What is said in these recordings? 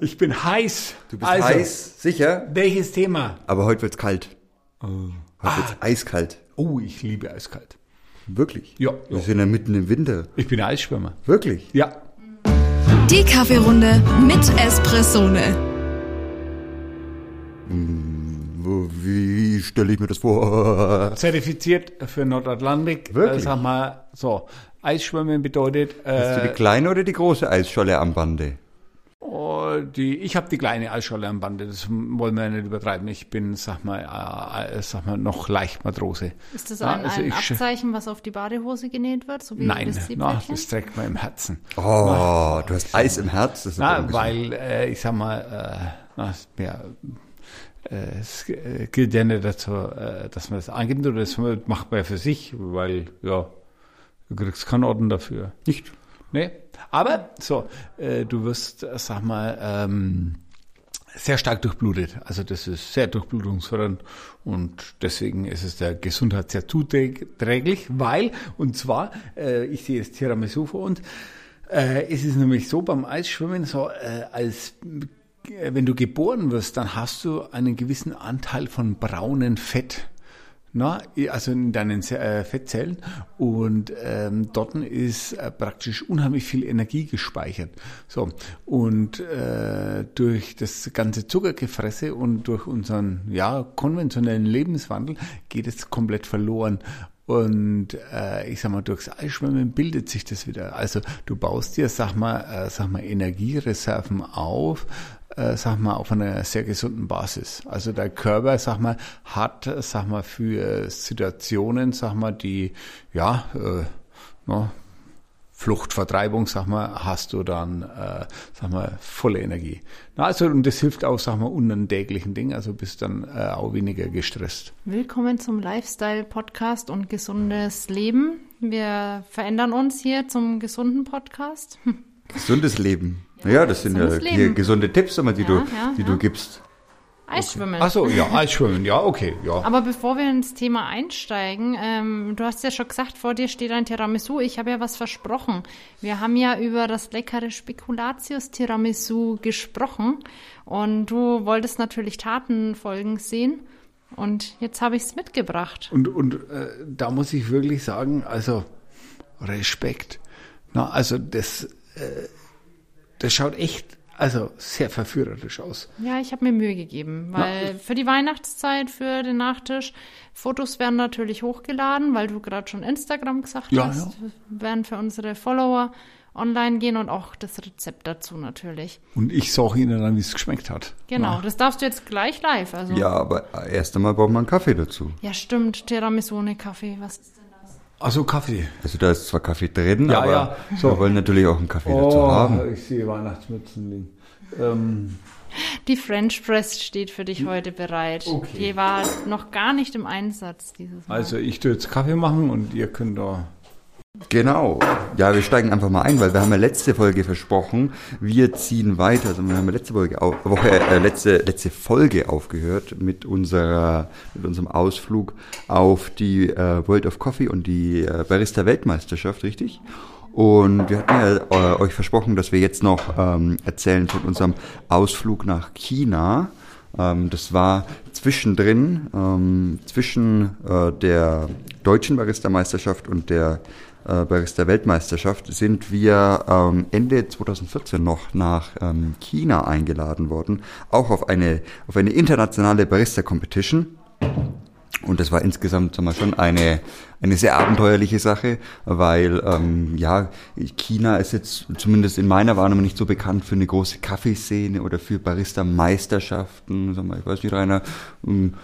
Ich bin heiß. Du bist heiß, sicher? Welches Thema? Aber heute wird's kalt. Heute wird's eiskalt. Oh, ich liebe eiskalt. Wirklich? Ja, Wir sind ja mitten im Winter. Ich bin Eisschwimmer. Wirklich? Ja. Die Kaffeerunde mit Espressone. Wo- Wie stelle ich mir das vor? Zertifiziert für Nordatlantik. Wirklich? Äh, sag mal, so. Eisschwimmen bedeutet, Hast du die äh, kleine oder die große Eisscholle am Bande? Die, ich habe die kleine Eisscholle am Bande. Das wollen wir ja nicht übertreiben. Ich bin, sag mal, äh, sag mal, noch leicht Matrose. Ist das Ja, ein, also ein Abzeichen, was auf die Badehose genäht wird? So wie Nein, das na, das trägt man im Herzen. Oh, du hast Eis im Herz. Das ist aber Na, weil, äh, ich sag mal, äh, na, ja, äh, es gilt ja nicht dazu, äh, dass man das angibt oder das macht man ja für sich, weil, ja, du kriegst keinen Orden dafür. Nicht. Nee, aber so, äh, du wirst, äh, sag mal, ähm, sehr stark durchblutet. Also das ist sehr durchblutungsfördernd und deswegen ist es der Gesundheit sehr zuträglich, weil, und zwar, äh, ich sehe das Tiramisu vor uns, äh, es ist nämlich so beim Eisschwimmen, so äh, als äh, wenn du geboren wirst, dann hast du einen gewissen Anteil von braunen Fett. Na, also in deinen äh, Fettzellen und ähm, dort ist äh, praktisch unheimlich viel Energie gespeichert. So und äh, durch das ganze Zuckergefresse und durch unseren ja konventionellen Lebenswandel geht es komplett verloren. Und äh, ich sag mal, durchs Eisschwimmen bildet sich das wieder. Also du baust dir, sag mal, äh, sag mal, Energiereserven auf, äh, sag mal, auf einer sehr gesunden Basis. Also der Körper, sag mal, hat, sag mal, für Situationen, sag mal, die, ja, äh, no, Fluchtvertreibung, sag mal, hast du dann, äh, sag mal, volle Energie. Na, also, und das hilft auch, sag mal, unentbehrlichen Dingen, also bist dann äh, auch weniger gestresst. Willkommen zum Lifestyle-Podcast und gesundes Leben. Wir verändern uns hier zum gesunden Podcast. Gesundes Leben. Naja, das sind ja hier gesunde Tipps, immer, die, Ja, du, ja, die ja. du gibst. Eisschwimmen. Ach so, ja, Eisschwimmen, ja, okay, ja. Aber bevor wir ins Thema einsteigen, ähm, du hast ja schon gesagt, vor dir steht ein Tiramisu. Ich habe ja was versprochen. Wir haben ja über das leckere Spekulatius Tiramisu gesprochen und du wolltest natürlich Tatenfolgen sehen. Und jetzt habe ich es mitgebracht. Und, und äh, da muss ich wirklich sagen, also Respekt. Na, also das, äh, das schaut echt, also sehr verführerisch aus. Ja, ich habe mir Mühe gegeben, weil für die Weihnachtszeit, für den Nachtisch, Fotos werden natürlich hochgeladen, weil du gerade schon Instagram gesagt Ja, hast, werden für unsere Follower online gehen und auch das Rezept dazu natürlich. Und ich sage Ihnen dann, wie es geschmeckt hat. Genau, das darfst du jetzt gleich live. Also. Ja, aber erst einmal braucht man einen Kaffee dazu. Ja, stimmt, Tiramisu ohne Kaffee. Was ist denn das? Also Kaffee. Also da ist zwar Kaffee drin, Ja, aber ja, so. wir wollen natürlich auch einen Kaffee dazu haben. Oh, ich sehe Weihnachtsmützen liegen. Ähm, Die French Press steht für dich heute bereit. Okay. Die war noch gar nicht im Einsatz dieses Mal. also ich tue jetzt Kaffee machen und ihr könnt da. Genau. Ja, wir steigen einfach mal ein, weil wir haben ja letzte Folge versprochen, wir ziehen weiter. Also wir haben ja letzte Folge Woche, äh, letzte, letzte Folge aufgehört mit unserer, mit unserem Ausflug auf die äh, World of Coffee und die äh, Barista Weltmeisterschaft, richtig? Und wir hatten ja äh, euch versprochen, dass wir jetzt noch ähm, erzählen von unserem Ausflug nach China. Ähm, das war zwischendrin, ähm, zwischen äh, der deutschen Barista-Meisterschaft und der äh, Barista-Weltmeisterschaft sind wir ähm, Ende 2014 noch nach ähm, China eingeladen worden, auch auf eine, auf eine internationale Barista-Competition. Und das war insgesamt sagen wir, schon eine, eine sehr abenteuerliche Sache, weil ähm, ja, China ist jetzt zumindest in meiner Wahrnehmung nicht so bekannt für eine große Kaffeeszene oder für Barista-Meisterschaften. Ich weiß nicht, Rainer, ähm,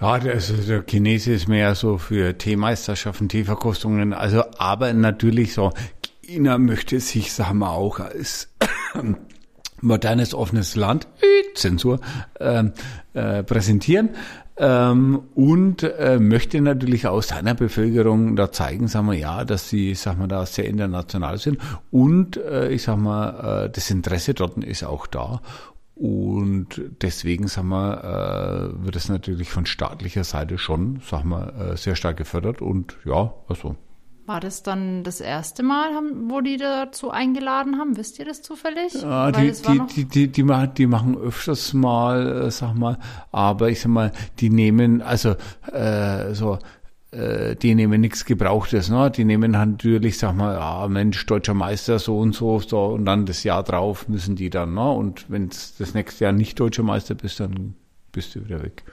Ja, also der Chinese ist mehr so für Teemeisterschaften, Teeverkostungen. Also, aber natürlich so, China möchte sich, sagen wir auch, als modernes, offenes Land, äh, Zensur, ähm, äh, präsentieren. Ähm, und äh, möchte natürlich aus seiner Bevölkerung da zeigen, sagen wir ja, dass sie, sagen wir da sehr international sind und äh, ich sag mal, äh, das Interesse dort ist auch da und deswegen, sagen wir, äh, wird es natürlich von staatlicher Seite schon, sagen wir, äh, sehr stark gefördert und ja, also War das dann das erste Mal, wo die dazu eingeladen haben? Wisst ihr das zufällig? Ja, die, die, die, die, die, machen, die machen öfters mal, äh, sag mal, aber ich sag mal, die nehmen, also äh, so, die nehmen nichts Gebrauchtes, ne? Die nehmen halt natürlich, sag mal, ja, Mensch, deutscher Meister, so und so, so, und dann das Jahr drauf müssen die dann, ne? Und wenn das nächste Jahr nicht deutscher Meister bist, dann bist du wieder weg.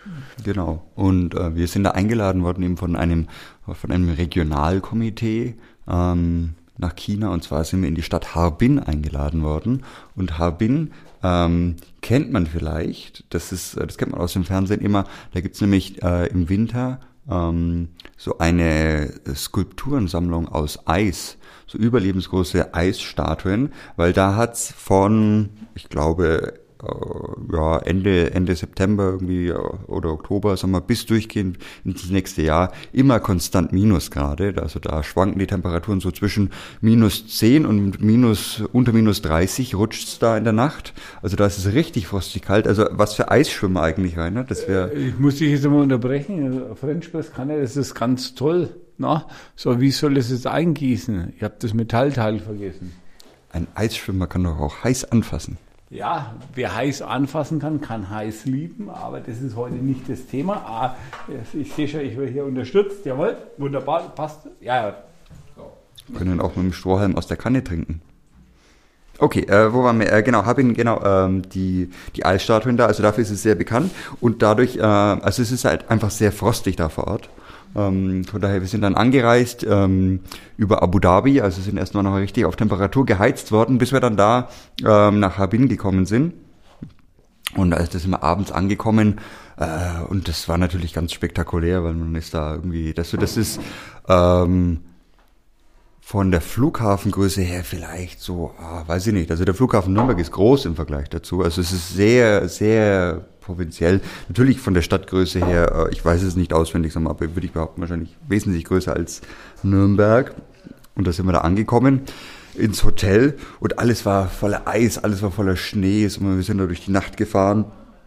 Genau. Und äh, wir sind da eingeladen worden eben von einem, von einem Regionalkomitee ähm, nach China. Und zwar sind wir in die Stadt Harbin eingeladen worden. Und Harbin ähm, kennt man vielleicht. Das ist, äh, das kennt man aus dem Fernsehen immer. Da gibt's nämlich äh, im Winter ähm, so eine Skulpturensammlung aus Eis, so überlebensgroße Eisstatuen, weil da hat's von, ich glaube, ja, Ende, Ende September irgendwie äh, oder Oktober, sagen wir, bis durchgehend ins nächste Jahr immer konstant Minusgrade. Also da schwanken die Temperaturen so zwischen minus 10 und minus, unter minus 30 rutscht's da in der Nacht. Also da ist es richtig frostig kalt. Also was für Eisschwimmer eigentlich rein, ne? Das wäre, Ich muss dich jetzt einmal unterbrechen. French Press kann ja, das ist ganz toll. Na, so wie soll es jetzt eingießen? Ich habe das Metallteil vergessen. ein Eisschwimmer kann doch auch heiß anfassen. Ja, wer heiß anfassen kann, kann heiß lieben, aber das ist heute nicht das Thema. Ah, ich sehe schon, ich werde hier unterstützt. Jawohl, wunderbar, passt. Ja, ja. Können auch mit dem Strohhalm aus der Kanne trinken. Okay, äh, wo waren wir? Äh, genau, habe ihn genau ähm, die die Eisstatuen da. Also dafür ist es sehr bekannt und dadurch, äh, also es ist halt einfach sehr frostig da vor Ort. Ähm, von daher, wir sind dann angereist ähm, über Abu Dhabi, also sind erstmal noch richtig auf Temperatur geheizt worden, bis wir dann da ähm, nach Harbin gekommen sind. Und als das sind wir abends angekommen äh, und das war natürlich ganz spektakulär, weil man ist da irgendwie, das, das ist ähm, von der Flughafengröße her vielleicht so, ah, weiß ich nicht. Also der Flughafen Nürnberg ist groß im Vergleich dazu. Also es ist sehr, sehr provinziell. Natürlich von der Stadtgröße her, äh, ich weiß es nicht auswendig, aber würde ich behaupten, wahrscheinlich wesentlich größer als Nürnberg. Und da sind wir da angekommen ins Hotel und alles war voller Eis, alles war voller Schnee. Wir sind da durch die Nacht gefahren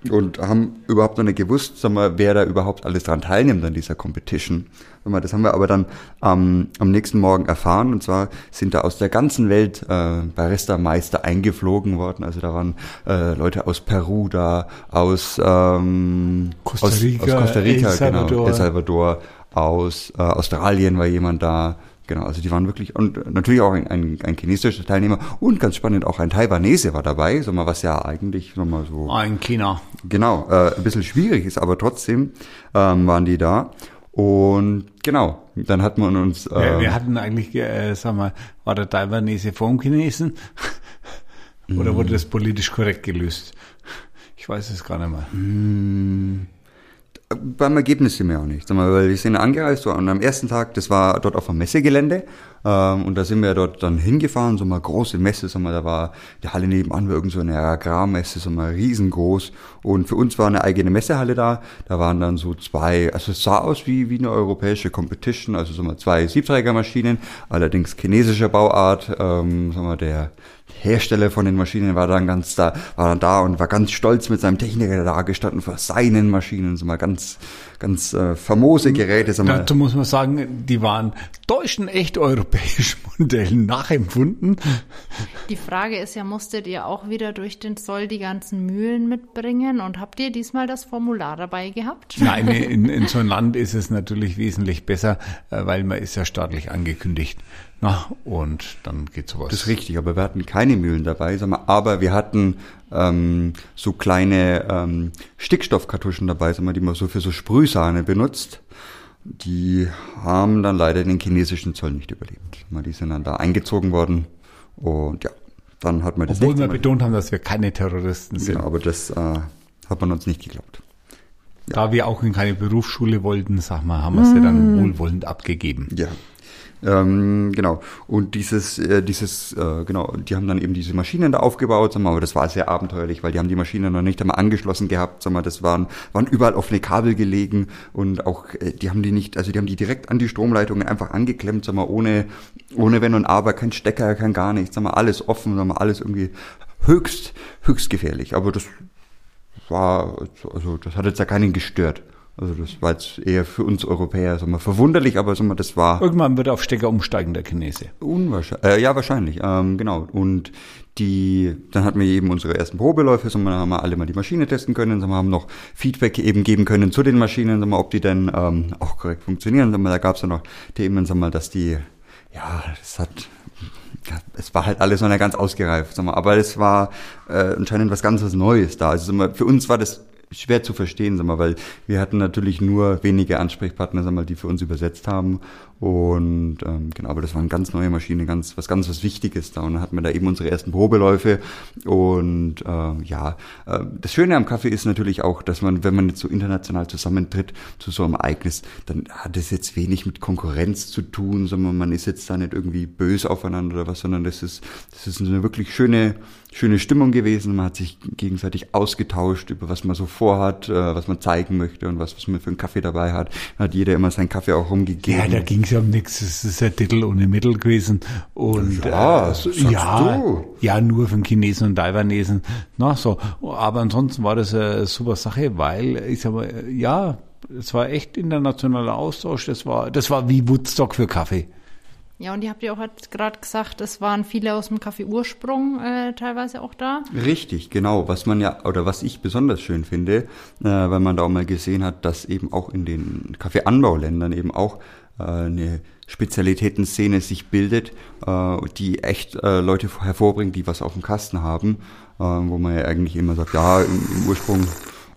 und haben überhaupt noch nicht gewusst, sag mal, wer da überhaupt alles dran teilnimmt an dieser Competition. Sag mal, Das haben wir aber dann ähm, am nächsten Morgen erfahren und zwar sind da aus der ganzen Welt äh, Barista-Meister eingeflogen worden. Also da waren äh, Leute aus Peru da, aus, ähm, Costa aus, Rica, aus Costa Rica, El Salvador. genau, El Salvador, aus äh, Australien war jemand da. Genau, also die waren wirklich, und natürlich auch ein, ein, ein chinesischer Teilnehmer und ganz spannend auch ein Taiwanese war dabei, so mal was ja eigentlich so mal so Ein China. Genau, äh, ein bisschen schwierig ist, aber trotzdem ähm, waren die da. Und genau, dann hat man uns. Äh, Wir, wir hatten eigentlich, äh, sag mal, war der Taiwanese vor dem Chinesen? Oder wurde das politisch korrekt gelöst? Ich weiß es gar nicht mehr. Beim Ergebnis sind wir auch nicht, weil wir sind angereist und am ersten Tag, das war dort auf dem Messegelände ähm, und da sind wir dort dann hingefahren, so mal große Messe, sag mal, da war die Halle nebenan war irgend so eine Agrarmesse, so mal riesengroß. Und für uns war eine eigene Messehalle da, da waren dann so zwei, also es sah aus wie, wie eine europäische Competition, also so mal zwei Siebträgermaschinen, allerdings chinesischer Bauart, ähm, sag mal, der Hersteller von den Maschinen war dann ganz da, war dann da und war ganz stolz mit seinem Techniker da gestanden vor seinen Maschinen, so mal ganz, ganz äh, famose Geräte, sag mal. Dazu muss man sagen, die waren deutschen, echt europäischen Modellen nachempfunden. Die Frage ist ja, musstet ihr auch wieder durch den Zoll die ganzen Mühlen mitbringen und habt ihr diesmal das Formular dabei gehabt? Nein, in, in so einem Land ist es natürlich wesentlich besser, äh, weil man ist ja staatlich angekündigt. Na, und dann geht sowas. Das ist richtig, aber wir hatten keine Mühlen dabei, sag mal, aber wir hatten ähm, so kleine ähm, Stickstoffkartuschen dabei, sag mal, die man so für so Sprühsahne benutzt. Die haben dann leider den chinesischen Zoll nicht überlebt. Mal, die sind dann da eingezogen worden und ja, dann hat man das Obwohl wir betont haben, dass wir keine Terroristen sind. Genau, aber das äh, hat man uns nicht geglaubt. Da wir auch in keine Berufsschule wollten, sag mal, haben wir sie dann wohlwollend abgegeben. Ja. Ähm, genau. Und dieses, äh, dieses, äh, genau, die haben dann eben diese Maschinen da aufgebaut, sag mal, aber das war sehr abenteuerlich, weil die haben die Maschinen noch nicht einmal angeschlossen gehabt, sag mal, das waren, waren überall offene Kabel gelegen und auch, äh, die haben die nicht, also die haben die direkt an die Stromleitungen einfach angeklemmt, sag mal, ohne, ohne Wenn und Aber, kein Stecker, kein gar nichts, sag mal, alles offen, sag mal, alles irgendwie höchst, höchst gefährlich. Aber das war, also das hat jetzt ja keinen gestört. Also das war jetzt eher für uns Europäer sag mal, verwunderlich, aber sag mal, das war Irgendwann wird er auf Stecker umsteigen, der Chinese. unwahrscheinlich. Äh, ja, wahrscheinlich, ähm, genau. Und die, dann hatten wir eben unsere ersten Probeläufe, sag mal, dann haben wir alle mal die Maschine testen können, sag mal, haben noch Feedback eben geben können zu den Maschinen, sag mal, ob die denn ähm, auch korrekt funktionieren. Sag mal, da gab es dann noch Themen, sag mal, dass die, ja, das hat ja, es war halt alles noch nicht ganz ausgereift, sag mal, aber es war äh, anscheinend was ganz was Neues da. Also sag mal, für uns war das schwer zu verstehen, sag mal, weil wir hatten natürlich nur wenige Ansprechpartner, sag mal, die für uns übersetzt haben und ähm, genau, aber das war eine ganz neue Maschine, ganz was ganz was Wichtiges da und dann hatten wir da eben unsere ersten Probeläufe und ähm, ja, äh, das Schöne am Kaffee ist natürlich auch, dass man, wenn man jetzt so international zusammentritt zu so einem Ereignis, dann hat es jetzt wenig mit Konkurrenz zu tun, sondern man ist jetzt da nicht irgendwie böse aufeinander oder was, sondern das ist das ist eine wirklich schöne schöne Stimmung gewesen. Man hat sich gegenseitig ausgetauscht über was man so vorhat, äh, was man zeigen möchte und was, was man für einen Kaffee dabei hat. Dann hat jeder immer seinen Kaffee auch rumgegeben. Ja, da ging ja um nichts. Es ist ein Titel ohne Mittel gewesen. Und Ja, äh, sagst ja, du. ja, nur von Chinesen und Taiwanesen. Na, so. Aber ansonsten war das eine super Sache, weil ich sag mal, ja, es war echt internationaler Austausch. Das war, das war wie Woodstock für Kaffee. Ja, und ihr habt ja auch gerade gesagt, es waren viele aus dem Kaffee Ursprung äh, teilweise auch da. Richtig, genau. Was man ja, oder was ich besonders schön finde, äh, weil man da auch mal gesehen hat, dass eben auch in den Kaffeeanbauländern eben auch äh, eine Spezialitätenszene sich bildet, äh, die echt äh, Leute hervorbringt, die was auf dem Kasten haben, äh, wo man ja eigentlich immer sagt, ja, im, im Ursprung,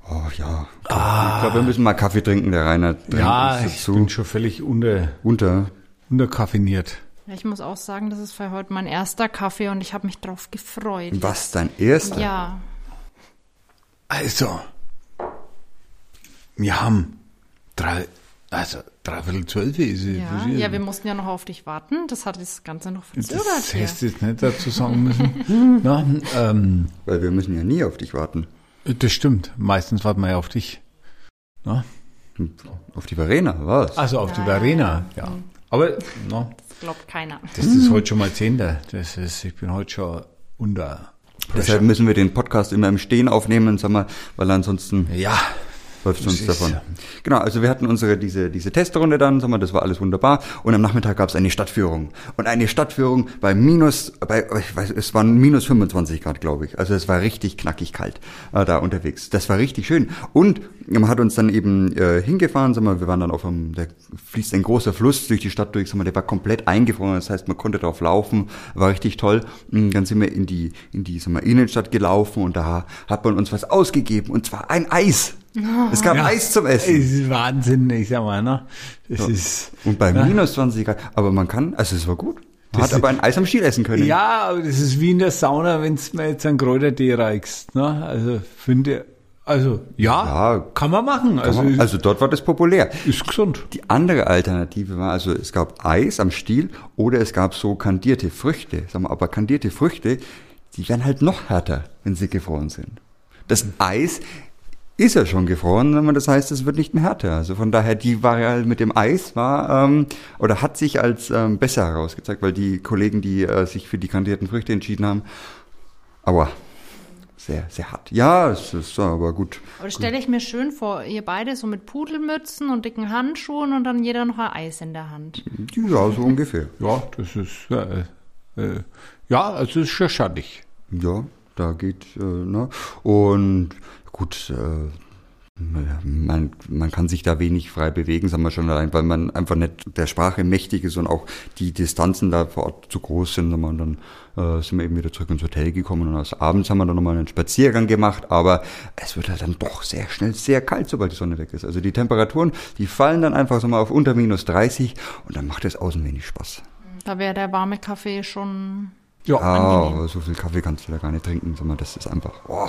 oh ja, ich glaube, wir müssen mal Kaffee trinken, der Rainer trinkt Ja, ich dazu. bin schon völlig unter, unter. unterkaffiniert. Ich muss auch sagen, das ist für heute mein erster Kaffee und ich habe mich drauf gefreut. Was, dein erster? Ja, Also, wir haben drei, also dreiviertel zwölf ist es. ja, ja, wir mussten ja noch auf dich warten. Das hat das Ganze noch verzögert. Das hättest du jetzt nicht dazu sagen müssen. Na, ähm, Weil wir müssen ja nie auf dich warten. das stimmt. Meistens warten wir ja auf dich. Na? Auf die Verena, was? Also auf die Ja, Verena, ja. Aber na, Das glaubt keiner. das ist heute schon mal Zehnter. Das ist, ich bin heute schon unter. Deshalb müssen wir den Podcast immer im Stehen aufnehmen, sag mal, weil ansonsten Ja, läuft Das uns davon. Genau, also wir hatten unsere diese diese Testrunde dann, sag mal, das war alles wunderbar und am Nachmittag gab es eine Stadtführung und eine Stadtführung bei minus bei ich weiß es waren minus 25 Grad, glaube ich. Also es war richtig knackig kalt äh, da unterwegs. Das war richtig schön und man hat uns dann eben äh, hingefahren, sag mal, wir waren dann auf einem da fließt ein großer Fluss durch die Stadt durch, sag mal, der war komplett eingefroren, das heißt, man konnte drauf laufen, war richtig toll. Und dann sind wir in die in die sag mal, Innenstadt gelaufen und da hat man uns was ausgegeben und zwar ein Eis. Es gab Ja. Eis zum Essen. es ist Wahnsinn, ich sag mal, ne? Das ist. Und bei Ja. minus 20 Grad, aber man kann, also es war gut. Man Das hat aber ein Eis am Stiel essen können. Ja, aber das ist wie in der Sauna, wenn du mir jetzt einen Kräutertee reichst. Ne? Also finde, also ja, Ja. kann man machen. Also, Also, also dort war das populär. ist gesund. Die andere Alternative war, also es gab Eis am Stiel oder es gab so kandierte Früchte. Sag mal, aber kandierte Früchte, die werden halt noch härter, wenn sie gefroren sind. Das Eis ist ja schon gefroren, das heißt, es wird nicht mehr härter. Also von daher, die Variante mit dem Eis war ähm, oder hat sich als ähm, besser herausgezeigt, weil die Kollegen, die äh, sich für die kandierten Früchte entschieden haben, aber sehr, sehr hart. Ja, es ist aber gut. Aber das stelle ich mir schön vor, ihr beide so mit Pudelmützen und dicken Handschuhen und dann jeder noch ein Eis in der Hand. Ja, so ungefähr. Ja, das ist, äh, äh, ja, es ist schon schattig. Ja, da geht, äh, ne? Und gut, äh, man, man kann sich da wenig frei bewegen, sagen wir schon allein, weil man einfach nicht der Sprache mächtig ist und auch die Distanzen da vor Ort zu groß sind. Und dann äh, sind wir eben wieder zurück ins Hotel gekommen und als abends haben wir dann nochmal einen Spaziergang gemacht, aber es wird halt dann doch sehr schnell sehr kalt, sobald die Sonne weg ist. Also die Temperaturen, die fallen dann einfach so mal auf unter minus 30 und dann macht es außen wenig Spaß. Da wäre der warme Kaffee schon. Ja, Ah, aber so viel Kaffee kannst du da gar nicht trinken, mal, das ist einfach, oh,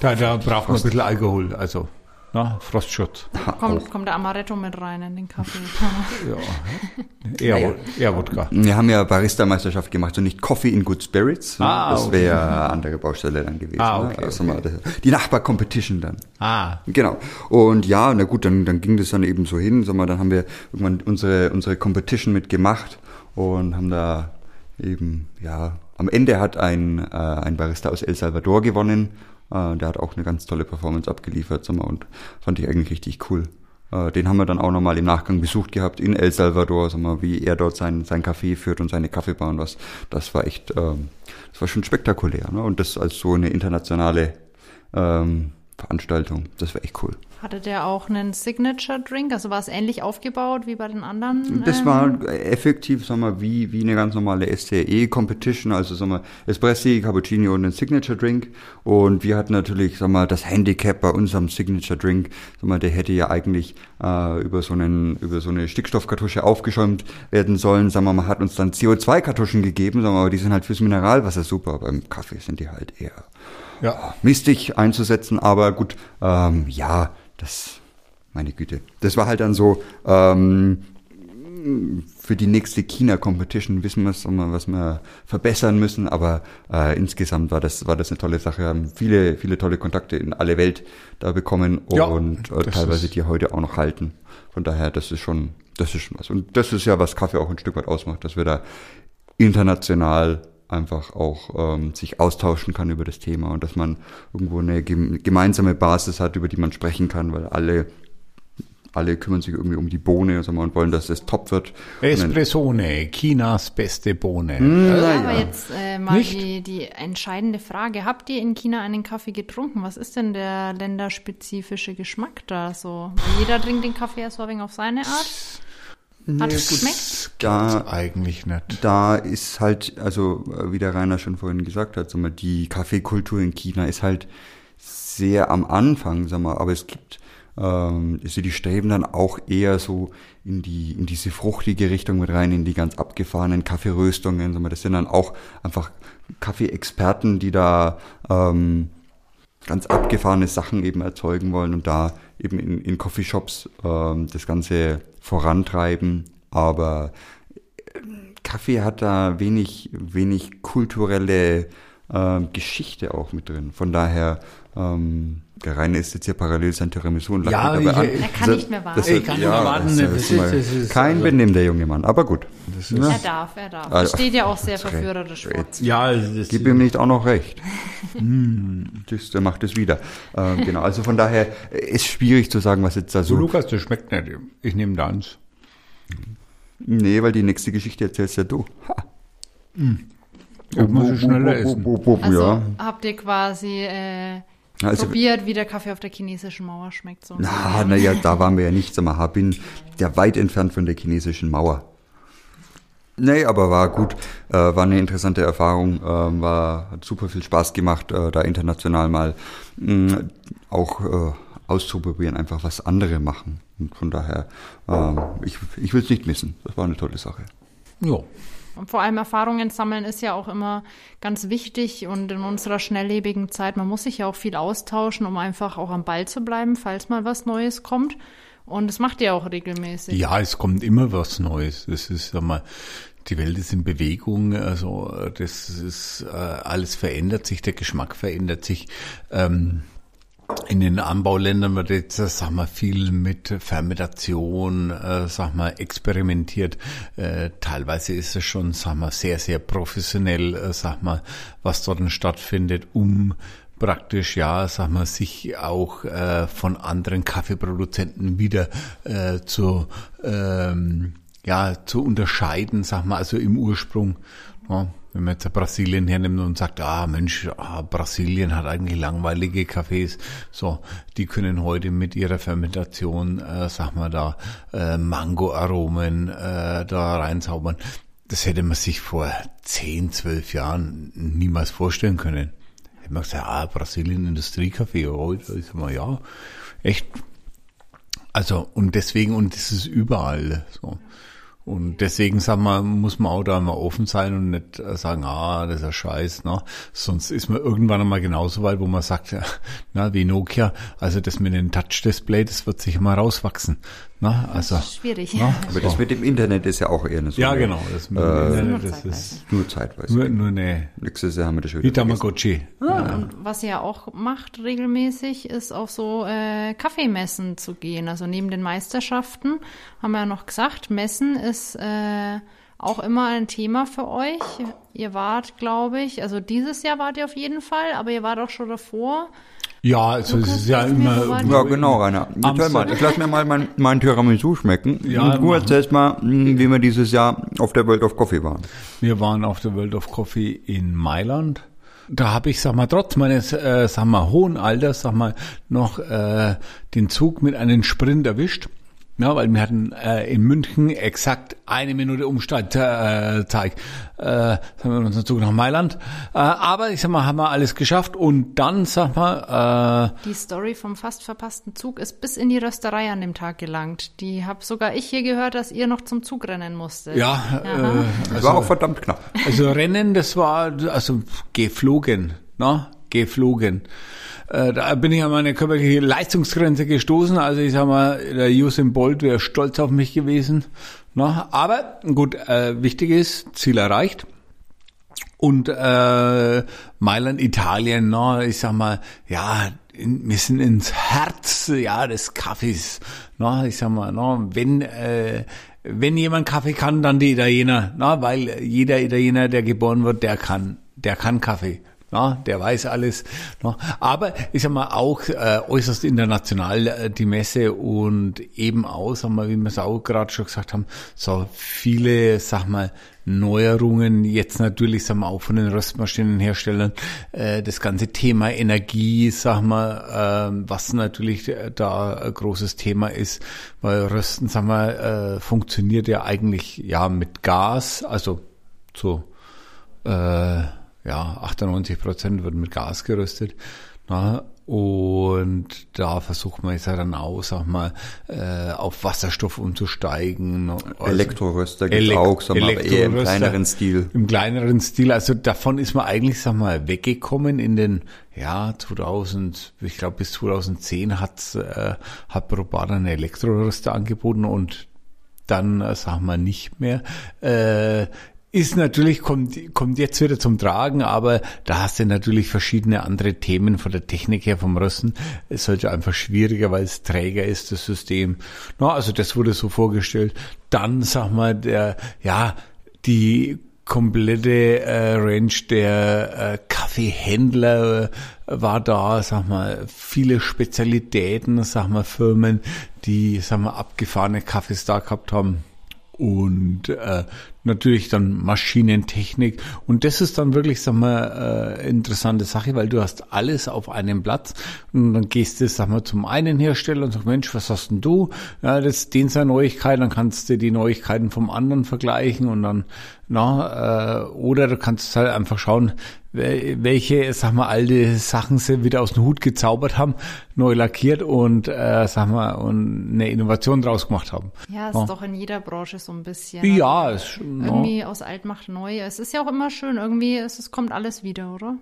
da, da braucht man ein bisschen Alkohol, also na, Frostschutz. Kommt, kommt der Amaretto mit rein in den Kaffee. Ja, eher, eher Wodka. Wir haben ja Barista-Meisterschaft gemacht, so nicht Coffee in Good Spirits. Ah, das okay. wäre eine andere Baustelle dann gewesen. Ah, ne? okay, Also okay. Die Nachbar-Competition dann. Ah, Genau. Und ja, na gut, dann, dann ging das dann eben so hin. Sag mal, dann haben wir irgendwann unsere, unsere Competition mitgemacht und haben da eben, ja, am Ende hat ein, äh, ein Barista aus El Salvador gewonnen. Äh, der hat auch eine ganz tolle Performance abgeliefert, sag mal, und fand ich eigentlich richtig cool. äh, den haben wir dann auch nochmal im Nachgang besucht gehabt in El Salvador, sag mal, wie er dort sein, sein Café führt und seine Kaffeebar und was. Das war echt, ähm, das war schon spektakulär. Ne? Und das als so eine internationale ähm, Veranstaltung, das war echt cool. Hatte der auch einen Signature Drink? Also war es ähnlich aufgebaut wie bei den anderen? Das ähm, war effektiv, sagen wir, wie, wie eine ganz normale STE-Competition, also sagen wir, Espressi, Cappuccino und ein Signature Drink. Und wir hatten natürlich, sagen wir, das Handicap bei unserem Signature Drink, sagen wir, der hätte ja eigentlich äh, über so einen, über so eine Stickstoffkartusche aufgeschäumt werden sollen. Sagen wir, man hat uns dann CO2-Kartuschen gegeben, sagen wir, aber die sind halt fürs Mineralwasser super. Beim Kaffee sind die halt eher Ja. mistig einzusetzen, aber gut, ähm, ja, das, meine Güte. Das war halt dann so, ähm, für die nächste China-Competition wissen wir, was wir verbessern müssen, aber äh, insgesamt war das, war das eine tolle Sache. Wir haben viele, viele tolle Kontakte in alle Welt da bekommen Ja, und äh, teilweise die heute auch noch halten. Von daher, das ist schon, das ist schon was. Und das ist ja, was Kaffee auch ein Stück weit ausmacht, dass wir da international einfach auch ähm, sich austauschen kann über das Thema und dass man irgendwo eine gem gemeinsame Basis hat, über die man sprechen kann, weil alle alle kümmern sich irgendwie um die Bohne wir, und wollen, dass es top wird. Espressone, Chinas beste Bohne. Ja, aber jetzt äh, mal die, die entscheidende Frage. Habt ihr in China einen Kaffee getrunken? Was ist denn der länderspezifische Geschmack da so? Jeder trinkt den Kaffee ja so auf seine Art. Hat es geschmeckt? da, Eigentlich nicht. da ist halt, also äh, wie der Rainer schon vorhin gesagt hat, sag mal, die Kaffeekultur in China ist halt sehr am Anfang, sag mal, aber es gibt, ähm, also die streben dann auch eher so in die in diese fruchtige Richtung mit rein, in die ganz abgefahrenen Kaffeeröstungen, sag mal, das sind dann auch einfach Kaffeeexperten, die da ähm, ganz abgefahrene Sachen eben erzeugen wollen und da eben in, in Coffeeshops ähm, das Ganze vorantreiben. Aber äh, Kaffee hat da wenig, wenig kulturelle ähm, Geschichte auch mit drin. Von daher, ähm, der Rainer ist jetzt hier parallel sein Tiramisu und lacht Ja, ich- an. Er kann nicht mehr warten. Das- Ich kann nicht mehr warten, das das ist ist- mal das ist- kein also- Benehmen, der junge Mann, aber gut. Ja, Er darf, er darf. Also, Das steht ja auch sehr verführerisch vor. Ja, das Gib ihm nicht auch noch recht. das, der macht es wieder. Ähm, genau, also von daher äh, ist schwierig zu sagen, was jetzt da So, so. Lukas, das schmeckt nicht. Ich nehme deins. Nee, weil die nächste Geschichte erzählst ja du. Ha. Ich muss es schneller essen. Also ja. habt ihr quasi äh, Also, probiert, wie der Kaffee auf der chinesischen Mauer schmeckt. So na, na ja, da waren wir ja nicht, sag mal, bin ja weit entfernt von der chinesischen Mauer. Nee, aber war gut, äh, war eine interessante Erfahrung, ähm, war, hat super viel Spaß gemacht, äh, da international mal mh, auch äh, auszuprobieren, einfach was andere machen. Und von daher, ähm, ich, ich will es nicht missen. Das war eine tolle Sache. Ja. Vor allem Erfahrungen sammeln ist ja auch immer ganz wichtig und in unserer schnelllebigen Zeit, man muss sich ja auch viel austauschen, um einfach auch am Ball zu bleiben, falls mal was Neues kommt. Und das macht ihr auch regelmäßig. Ja, es kommt immer was Neues. Das ist, sag mal, die Welt ist in Bewegung, also äh, das ist äh, alles verändert sich, der Geschmack verändert sich. Ähm, in den Anbauländern wird jetzt, äh, sag mal, viel mit Fermentation, äh, sag mal, experimentiert. Äh, teilweise ist es schon, sag mal, sehr, sehr professionell, äh, sag mal, was dort stattfindet, um praktisch, ja, sag mal, sich auch äh, von anderen Kaffeeproduzenten wieder äh, zu, ähm, ja, zu unterscheiden, sag mal, also im Ursprung. Ja, wenn man jetzt Brasilien hernimmt und sagt, ah Mensch, ah, Brasilien hat eigentlich langweilige Kaffees, so, die können heute mit ihrer Fermentation, äh, sag mal da, äh, Mangoaromen äh, da reinzaubern. Das hätte man sich vor 10, 12 Jahren niemals vorstellen können. Hätte man gesagt, ah, Brasilien Industriekaffee, heute ist mal ja, echt. Also, und deswegen, und das ist überall so. Und deswegen sagen wir, muss man auch da mal offen sein und nicht sagen, ah, das ist ja scheiß, ne? Sonst ist man irgendwann einmal genauso weit, wo man sagt, ja, na, wie Nokia, also das mit dem Touch-Display, das wird sich immer rauswachsen. Ne? Also, Das ist schwierig. ne? Aber das mit dem Internet ist ja auch eher eine so ja, genau, das mit Äh, dem Internet, Nur das zeitweise. ist Nur zeitweise. nur, nur eine, Nächstes Jahr haben wir das schon wie wieder vergessen. Tamagotchi. Ja, und was ihr auch macht regelmäßig, ist auf so äh, Kaffeemessen zu gehen. Also neben den Meisterschaften haben wir ja noch gesagt, Messen ist äh, auch immer ein Thema für euch. Ihr wart, glaube ich, also dieses Jahr wart ihr auf jeden Fall, aber ihr wart auch schon davor Ja, also es ist ja immer. Ja, genau, Rainer. Amsterdam. mal, ich lass mir mal mein, mein Tiramisu schmecken. Ja, Und du erzählst mal, mh, wie wir dieses Jahr auf der World of Coffee waren. Wir waren auf der World of Coffee in Mailand. Da habe ich, sag mal, trotz meines, äh, sag mal, hohen Alters, sag mal, noch äh, den Zug mit einem Sprint erwischt. Ja, weil wir hatten äh, in München exakt eine Minute Umsteigzeit. Äh, äh, haben wir unseren Zug nach Mailand. Äh, aber ich sag mal, haben wir alles geschafft und dann, sag mal, äh, Die Story vom fast verpassten Zug ist bis in die Rösterei an dem Tag gelangt. Die hab sogar ich hier gehört, dass ihr noch zum Zug rennen musstet. ja, Aha. äh, Das war auch verdammt knapp. Also Rennen, das war also geflogen, ne? Geflogen. Äh, da bin ich an meine körperliche Leistungsgrenze gestoßen. Also ich sag mal, der Usain Bolt wäre stolz auf mich gewesen. Ne? Aber gut, äh, wichtig ist, Ziel erreicht. Und äh, Mailand, Italien, ne, ich sag mal, ja, in, wir sind ins Herz ja des Kaffees. Ne, ich sag mal, ne, wenn äh, wenn jemand Kaffee kann, dann die Italiener, ne, weil jeder Italiener, der geboren wird, der kann, der kann Kaffee. Na, der weiß alles. Na. Aber ich sag mal auch äh, äußerst international äh, die Messe und eben auch, sag mal, wie wir es auch gerade schon gesagt haben, so viele, sag mal, Neuerungen jetzt natürlich, sag mal, auch von den Röstmaschinenherstellern, äh, das ganze Thema Energie, sag mal, äh, was natürlich äh, da ein großes Thema ist, weil Rösten, sag mal, äh, funktioniert ja eigentlich ja mit Gas, also so äh, ja, 98 Prozent wird mit Gas geröstet. Na, und da versucht man jetzt ja dann auch, sag mal, äh, auf Wasserstoff umzusteigen. Also Elektroröster gibt's Elek- auch, sagen wir, aber eher im kleineren Stil. Im kleineren Stil. Also davon ist man eigentlich, sag mal, weggekommen in den, ja, 2000, ich glaube bis 2010 hat's, äh, hat Probar einen Elektroröster angeboten und dann, äh, sag mal, nicht mehr. Äh, ist natürlich, kommt, kommt jetzt wieder zum Tragen, aber da hast du natürlich verschiedene andere Themen von der Technik her vom Rösten. Es wird ja einfach schwieriger, weil es träger ist, das System. Na, also das wurde so vorgestellt. Dann, sag mal, der, ja, die komplette äh, Range der äh, Kaffeehändler äh, war da, sag mal, viele Spezialitäten, sag mal, Firmen, die, sag mal, abgefahrene Kaffees da gehabt haben und äh, natürlich dann Maschinentechnik und das ist dann wirklich sag mal äh, interessante Sache, weil du hast alles auf einem Platz und dann gehst du sag mal zum einen Hersteller und sagst Mensch, was hast denn du? Ja, das den seine Neuigkeiten, dann kannst du die Neuigkeiten vom anderen vergleichen und dann na äh, oder du kannst halt einfach schauen, welche sag mal alte Sachen sie wieder aus dem Hut gezaubert haben, neu lackiert und äh, sag mal und eine Innovation draus gemacht haben. Ja, ist Ja. doch in jeder Branche so ein bisschen. Ja, ist, ja. Irgendwie aus alt macht neu. Es ist ja auch immer schön, irgendwie, es, es kommt alles wieder, oder?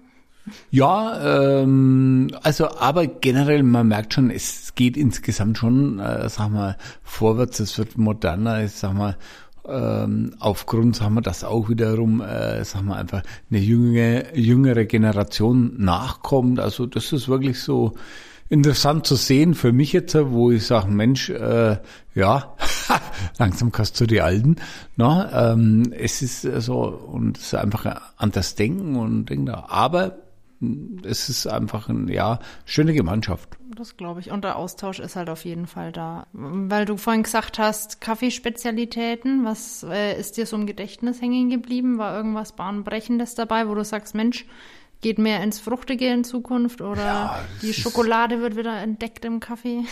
Ja, ähm, also aber generell, man merkt schon, es geht insgesamt schon, äh, sag mal, vorwärts, es wird moderner, ich sag mal, ähm, aufgrund, sagen wir, dass auch wiederum, äh, sagen wir einfach, eine jüngere, jüngere Generation nachkommt. Also das ist wirklich so interessant zu sehen für mich jetzt, wo ich sage, Mensch, äh, ja, langsam kannst du die Alten. Na, ähm, es ist so, und es ist einfach an das Denken und Ding da. Aber es ist einfach ein, ja, schöne Gemeinschaft. Das glaube ich. Und der Austausch ist halt auf jeden Fall da. Weil du vorhin gesagt hast, Kaffeespezialitäten, was äh, ist dir so im Gedächtnis hängen geblieben? War irgendwas Bahnbrechendes dabei, wo du sagst, Mensch, geht mehr ins Fruchtige in Zukunft oder Ja, die Schokolade wird wieder entdeckt im Kaffee?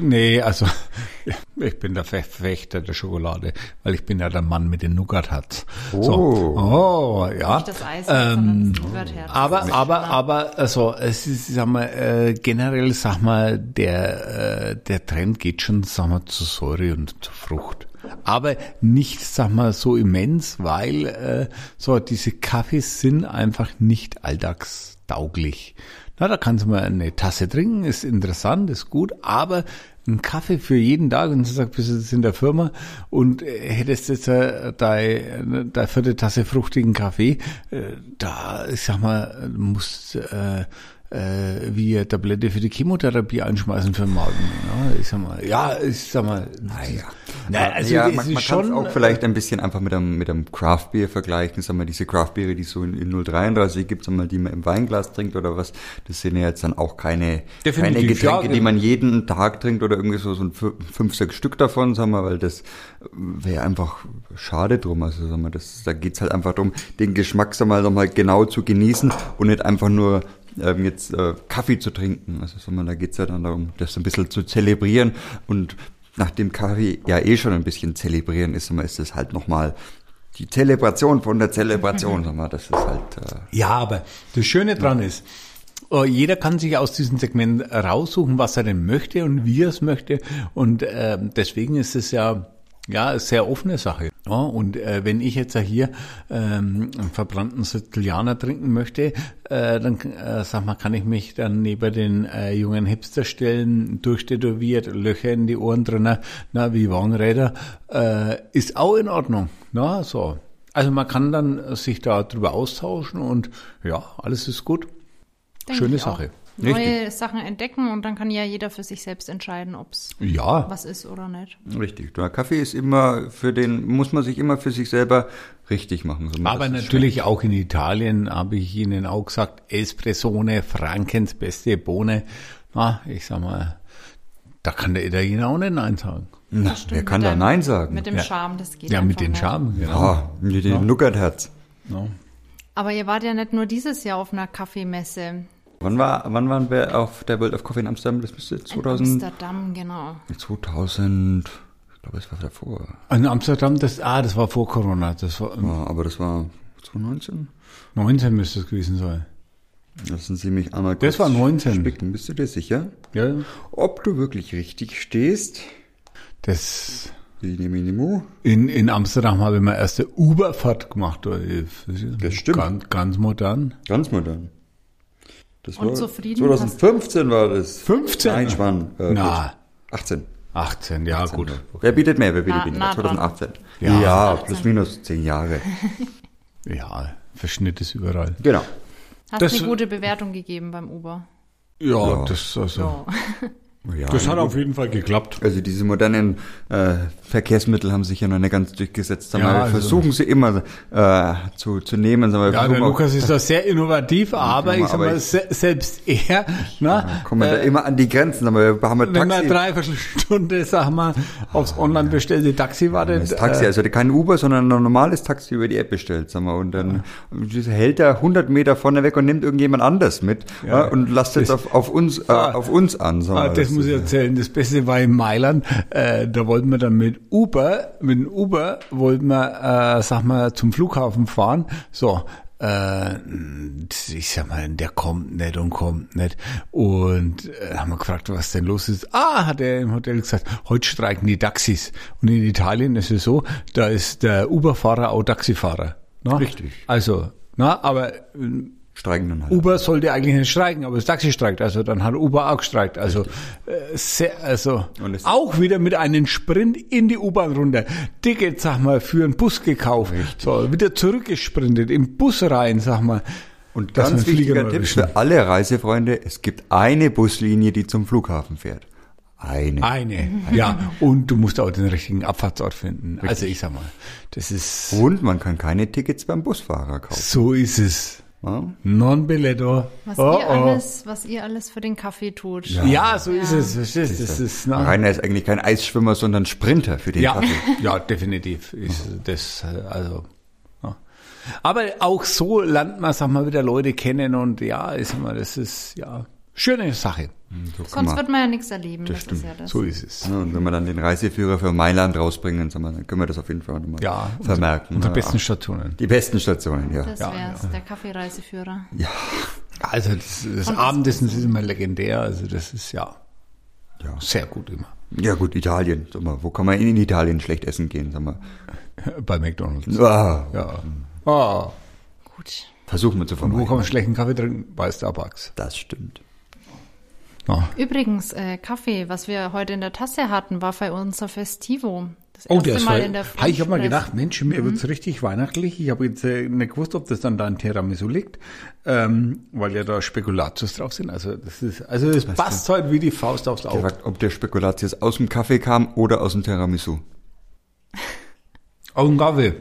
Nee, also ich bin der Verfechter der Schokolade, weil ich bin ja der Mann mit den Nougat-Hats. So. Oh, ja. Nicht das Eis, sondern das Nougat-Herz. Aber, aber, aber, also, es ist, sag mal, äh, generell, sag mal, der, äh, der Trend geht schon, sag mal, zu Säure und zu Frucht. Aber nicht, sag mal, so immens, weil, äh, so, diese Kaffees sind einfach nicht alltagstauglich. Na, da kannst du mal eine Tasse trinken, ist interessant, ist gut, aber ein Kaffee für jeden Tag und du sagst, bist jetzt in der Firma und äh, hättest jetzt äh, deine deine vierte Tasse fruchtigen Kaffee, äh, da, ich sag mal, musst äh, äh, wie Tablette für die Chemotherapie einschmeißen für den Magen. Ja, ich sag mal, ja, ich sag mal, naja. Na, also ja, man, man kann es auch vielleicht ein bisschen einfach mit einem, mit einem Craft Beer vergleichen. Sagen wir, diese Craft Beere, die es so in, in 033 gibt, sagen wir, die man im Weinglas trinkt oder was, das sind ja jetzt dann auch keine, keine Getränke, ja, die man jeden Tag trinkt oder irgendwie so, so ein fünf, sechs Stück davon, sagen wir, weil das wäre einfach schade drum. Also sagen wir, das, da geht's halt einfach darum, den Geschmack sagen wir, mal genau zu genießen und nicht einfach nur ähm, jetzt äh, Kaffee zu trinken. Also wir, da geht's ja dann darum, das ein bisschen zu zelebrieren und nachdem Kaffee ja eh schon ein bisschen zelebrieren ist, ist es halt nochmal die Zelebration von der Zelebration. Sag mal, das ist halt. Äh ja, aber das Schöne dran ja. ist, oh, jeder kann sich aus diesem Segment raussuchen, was er denn möchte und wie er es möchte. Und äh, deswegen ist es ja ja, sehr offene Sache. Ja, und äh, wenn ich jetzt hier ähm, einen verbrannten Sizilianer trinken möchte, äh, dann äh, sag mal, kann ich mich dann neben den äh, jungen Hipster stellen, durchtätowiert, Löcher in die Ohren drin, na, wie Warnräder, äh, ist auch in Ordnung. Na, so. Also man kann dann sich da drüber austauschen und ja, alles ist gut. Denk Schöne Sache. Auch neue Richtig. Sachen entdecken und dann kann ja jeder für sich selbst entscheiden, ob es ja. was ist oder nicht. Richtig. Der Kaffee ist immer für den, muss man sich immer für sich selber richtig machen. So Aber natürlich schmeckt. auch in Italien habe ich Ihnen auch gesagt, Espressone, Frankens beste Bohne. Na, ich sag mal, da kann der Italiener auch nicht Nein sagen. Na, wer kann da Nein sagen? Mit dem ja. Charme, das geht Ja, mit dem Charme, genau. Ja, mit dem ja. Nuckertherz. Ja. Aber ihr wart ja nicht nur dieses Jahr auf einer Kaffeemesse. Wann, war, wann waren wir auf der World of Coffee in Amsterdam? Das müsste 2000. In Amsterdam, genau. 2000. Ich glaube, es war davor. In Amsterdam, das, ah, das war vor Corona. Das war, ja, aber das war 2019? 19 müsste es gewesen sein. Lassen Sie mich einmal kurz Das war 19. Spicken. Bist du dir sicher? Ja. Ob du wirklich richtig stehst? Das. In, in Amsterdam habe ich meine erste Uberfahrt gemacht. Das stimmt. Ganz, ganz modern. Ganz modern. Das und war zufrieden 2015 war das. 15? Nein, Schwan. Äh, Na. 18. 18, ja 18, gut. Okay. Wer bietet mehr? Wer bietet weniger? 2018. Ja, ja plus minus 10 Jahre. ja, Verschnitt ist überall. Genau. Hast das, eine gute Bewertung gegeben beim Uber? Ja, ja. das also. Ja. Ja, das hat auf jeden Fall geklappt. Also diese modernen äh, Verkehrsmittel haben sich ja noch nicht ganz durchgesetzt. Ja, also versuchen sie immer äh, zu, zu nehmen. Sagen wir, ja, der Lukas ist da sehr innovativ, aber ich sag mal, ich, selbst er, ja, kommen wir äh, da immer an die Grenzen. Aber wir haben Taxi. Wenn man dreiviertel Stunde, sag mal, aufs online bestellte Taxi wartet. Das Taxi, äh, also kein Uber, sondern ein normales Taxi über die App bestellt, sag mal, und dann hält er 100 Meter vorne weg und nimmt irgendjemand anders mit ja, und lasst es auf, auf uns, äh, auf uns an. Sag mal, ah, muss ich erzählen. Das Beste war in Mailand. Äh, da wollten wir dann mit Uber, mit dem Uber wollten wir, äh, sag mal, zum Flughafen fahren. So, äh, ich sag mal, der kommt nicht und kommt nicht. Und äh, haben wir gefragt, was denn los ist. Ah, hat er im Hotel gesagt, heute streiken die Taxis. Und in Italien ist es so, da ist der Uber-Fahrer auch Taxifahrer. Na? Richtig. Also, na, aber streiken dann halt. Uber sollte eigentlich nicht streiken, aber das Taxi streikt. Also dann hat Uber auch gestreikt. Also, äh, sehr, also auch wieder mit einem Sprint in die U-Bahn runter. Ticket, sag mal, für einen Bus gekauft. Richtig. So, wieder zurückgesprintet, im Bus rein, sag mal. Und ganz wichtiger Tipp für alle Reisefreunde, es gibt eine Buslinie, die zum Flughafen fährt. Eine. Eine, ja. Und du musst auch den richtigen Abfahrtsort finden. Richtig. Also ich sag mal, das ist... Und man kann keine Tickets beim Busfahrer kaufen. So ist es. Ja? Non Belletto. Was, oh, ihr oh. alles, was ihr alles für den Kaffee tut. Ja, ja so ja. ist es. Verstehst? Das ist, ne? Rainer ist eigentlich kein Eisschwimmer, sondern Sprinter für den ja. Kaffee. Ja, definitiv. Ist das, also, Aber auch so lernt man, sag mal, wieder Leute kennen und ja, ist immer, das ist, ja, schöne Sache. So Sonst wird man ja nichts erleben. Das, das stimmt. Ist ja das. So ist es. Ja, und wenn wir dann den Reiseführer für Mailand rausbringen, dann können wir das auf jeden Fall nochmal ja, vermerken. Unsere, unsere besten Stationen. Die besten Stationen, ja. Das wär's, ja, der Kaffeereiseführer. Ja. Also das, das Abendessen ist immer legendär, also das ist ja, ja sehr gut immer. Ja gut, Italien. Sag mal, wo kann man in Italien schlecht essen gehen? Sag mal. Bei McDonalds. Ah. Ja. Ah. Gut. Versuchen wir zu vermeiden. Und wo kann man schlechten Kaffee trinken? Bei Starbucks. Das stimmt. Oh. Übrigens, äh, Kaffee, was wir heute in der Tasse hatten, war für unser Festivo. das Oh, erste der ist Mal in der Früh Hey, ich habe mal gedacht, Mensch, mir wird's richtig weihnachtlich. Ich habe jetzt äh, nicht gewusst, ob das dann da ein Tiramisu liegt, ähm, weil ja da Spekulatius drauf sind. Also das ist, also es passt heute wie die Faust aufs Auge. Gefragt, ob der Spekulatius aus dem Kaffee kam oder aus dem Tiramisu. Auch ein Kaffee.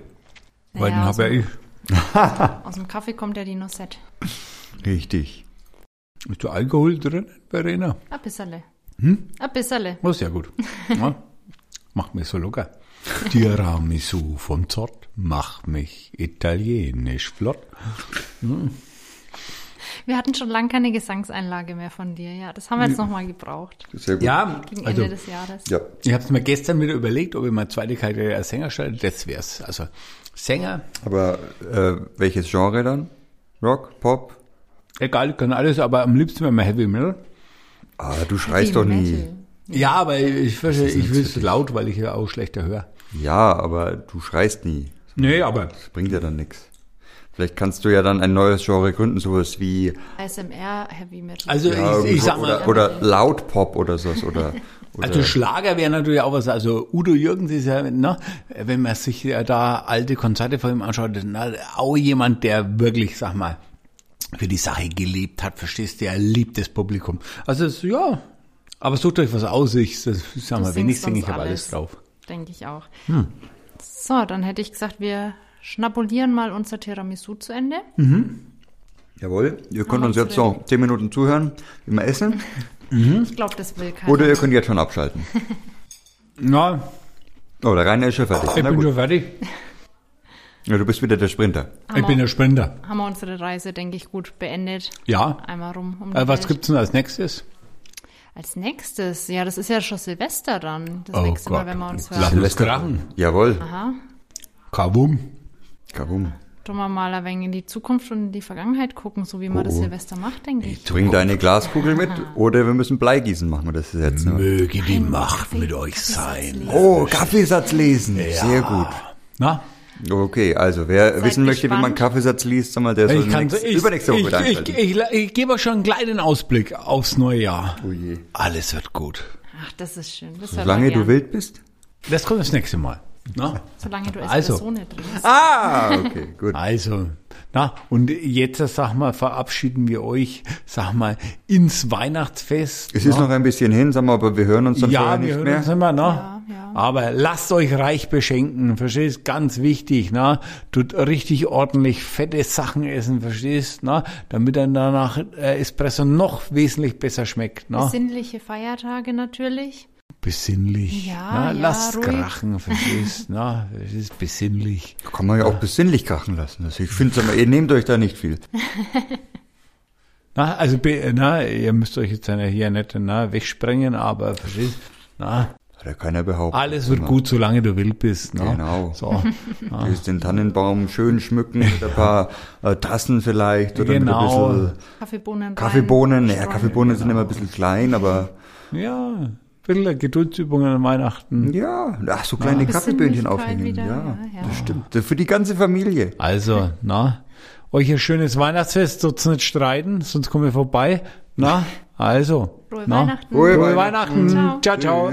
Weil den Naja, aus, habe ja dem, ich. aus dem Kaffee kommt ja die Noisette. Richtig. Ist da Alkohol drin, Verena? Ein bisserle. Hm? Ein bisserle. Oh, sehr gut. Ja, macht mich so locker. Tiramisu von Zott, mach mich italienisch flott. Wir hatten schon lange keine Gesangseinlage mehr von dir. Ja, das haben wir jetzt nochmal gebraucht. Sehr gut. Ja, Gegen also Ende des Jahres. Ja. ich habe es mir gestern wieder überlegt, ob ich mal zweite Karriere als Sänger stelle. Das wär's. Also Sänger, Aber äh, welches Genre dann? Rock, Pop? Egal, kann alles, aber am liebsten wäre mal Heavy Metal. Ah, du schreist doch nie. Metal. Ja, aber ich, verstehe, ist ich will es laut, weil ich ja auch schlechter höre. Ja, aber du schreist nie. Nee, aber Das bringt ja dann nichts. Vielleicht kannst du ja dann ein neues Genre gründen, sowas wie ASMR Heavy Metal. also ja, ich, ich sag mal, oder, oder Lautpop oder sowas oder, oder Also Schlager wäre natürlich auch was. Also Udo Jürgens ist ja, ne, wenn man sich ja da alte Konzerte von ihm anschaut, na, auch jemand, der wirklich, sag mal, für die Sache gelebt hat, verstehst du, er liebt das Publikum. Also es, ja, aber sucht euch was aus. Ich sag mal, wenn ich singst singe, ich habe alles drauf. Denke ich auch. Hm. So, dann hätte ich gesagt, wir schnabulieren mal unser Tiramisu zu Ende. Jawohl, ihr könnt wir uns uns jetzt noch zehn Minuten zuhören, wie wir essen. Ich glaube, das will keiner. Oder ihr könnt jetzt schon abschalten. Na, Oh, der Rainer ist schon fertig. ich Na bin gut. schon fertig. Ja, du bist wieder der Sprinter. Ich bin der Sprinter. haben wir unsere Reise, denke ich, gut beendet. Ja. Einmal rum. Um Äh, was Welt. gibt's denn als nächstes? Als nächstes, ja, das ist ja schon Silvester dann. Das Oh nächste Mal, Gott. wenn wir uns hören. uns krachen. Jawohl. Aha. Kabum. Kabum. Tun wir mal ein wenig in die Zukunft und in die Vergangenheit gucken, so wie man das Oh. Silvester macht, denke ich. Bring deine Glaskugel mit oder wir müssen Bleigießen machen wir das jetzt. Ne? Möge die Macht Kaffee- mit euch Kaffeesatz sein. lesen. Oh, Kaffeesatz lesen. Sehr gut. Na? Okay, also wer Seid wissen möchte, wie man gespannt. Kaffeesatz liest, sag mal, der soll Ich kann, nächst, ich, übernächste Woche ich, ich, ich, ich, ich gebe euch schon einen kleinen Ausblick aufs neue Jahr. Oh je. Alles wird gut. Ach, das ist schön. Das Solange du wild bist? Das kommt das nächste Mal. Na? Solange du als Also. Person nicht drin bist. Ah, okay, gut. Also, na, und jetzt, sag mal, verabschieden wir euch, sag mal, ins Weihnachtsfest. Es ist na? noch ein bisschen hin, sag mal, aber wir hören uns dann ja, vorher wir nicht hören mehr. uns immer, ne? Ja, ja. Aber lasst euch reich beschenken, verstehst? Ganz wichtig, ne? Tut richtig ordentlich fette Sachen essen, verstehst? Ne? Damit dann danach äh, Espresso noch wesentlich besser schmeckt, ne? Besinnliche Feiertage natürlich. Besinnlich. Ja, ne? ja, Lasst ruhig. krachen, verstehst? ne? Es ist besinnlich. Kann man ja auch besinnlich krachen lassen. Also ich finde, ihr nehmt euch da nicht viel. Na, also, be- na, ihr müsst euch jetzt ja hier nicht na, wegsprengen, aber verstehst? Na, Hat ja keiner behauptet. alles wird gut, solange du wild bist. Ne? Genau. So. Du willst den Tannenbaum schön schmücken mit ein paar äh, Tassen vielleicht oder Genau. mit ein bisschen Kaffeebohnen. Kaffeebohnen. Naja, Streuen. Kaffeebohnen sind immer ein bisschen klein, aber Ja, ein bisschen Geduldsübungen an Weihnachten. ja, ach, so kleine Kaffeeböhnchen Besinnlichkeit aufhängen. wieder, ja, ja, ja. das stimmt. Das Für die ganze Familie. Also, na, euch ein schönes Weihnachtsfest, sonst nicht streiten, sonst kommen wir vorbei. Na, also. Frohe na, Weihnachten. Frohe Frohe Weihnachten. Weihnachten. Ciao. ciao. ciao.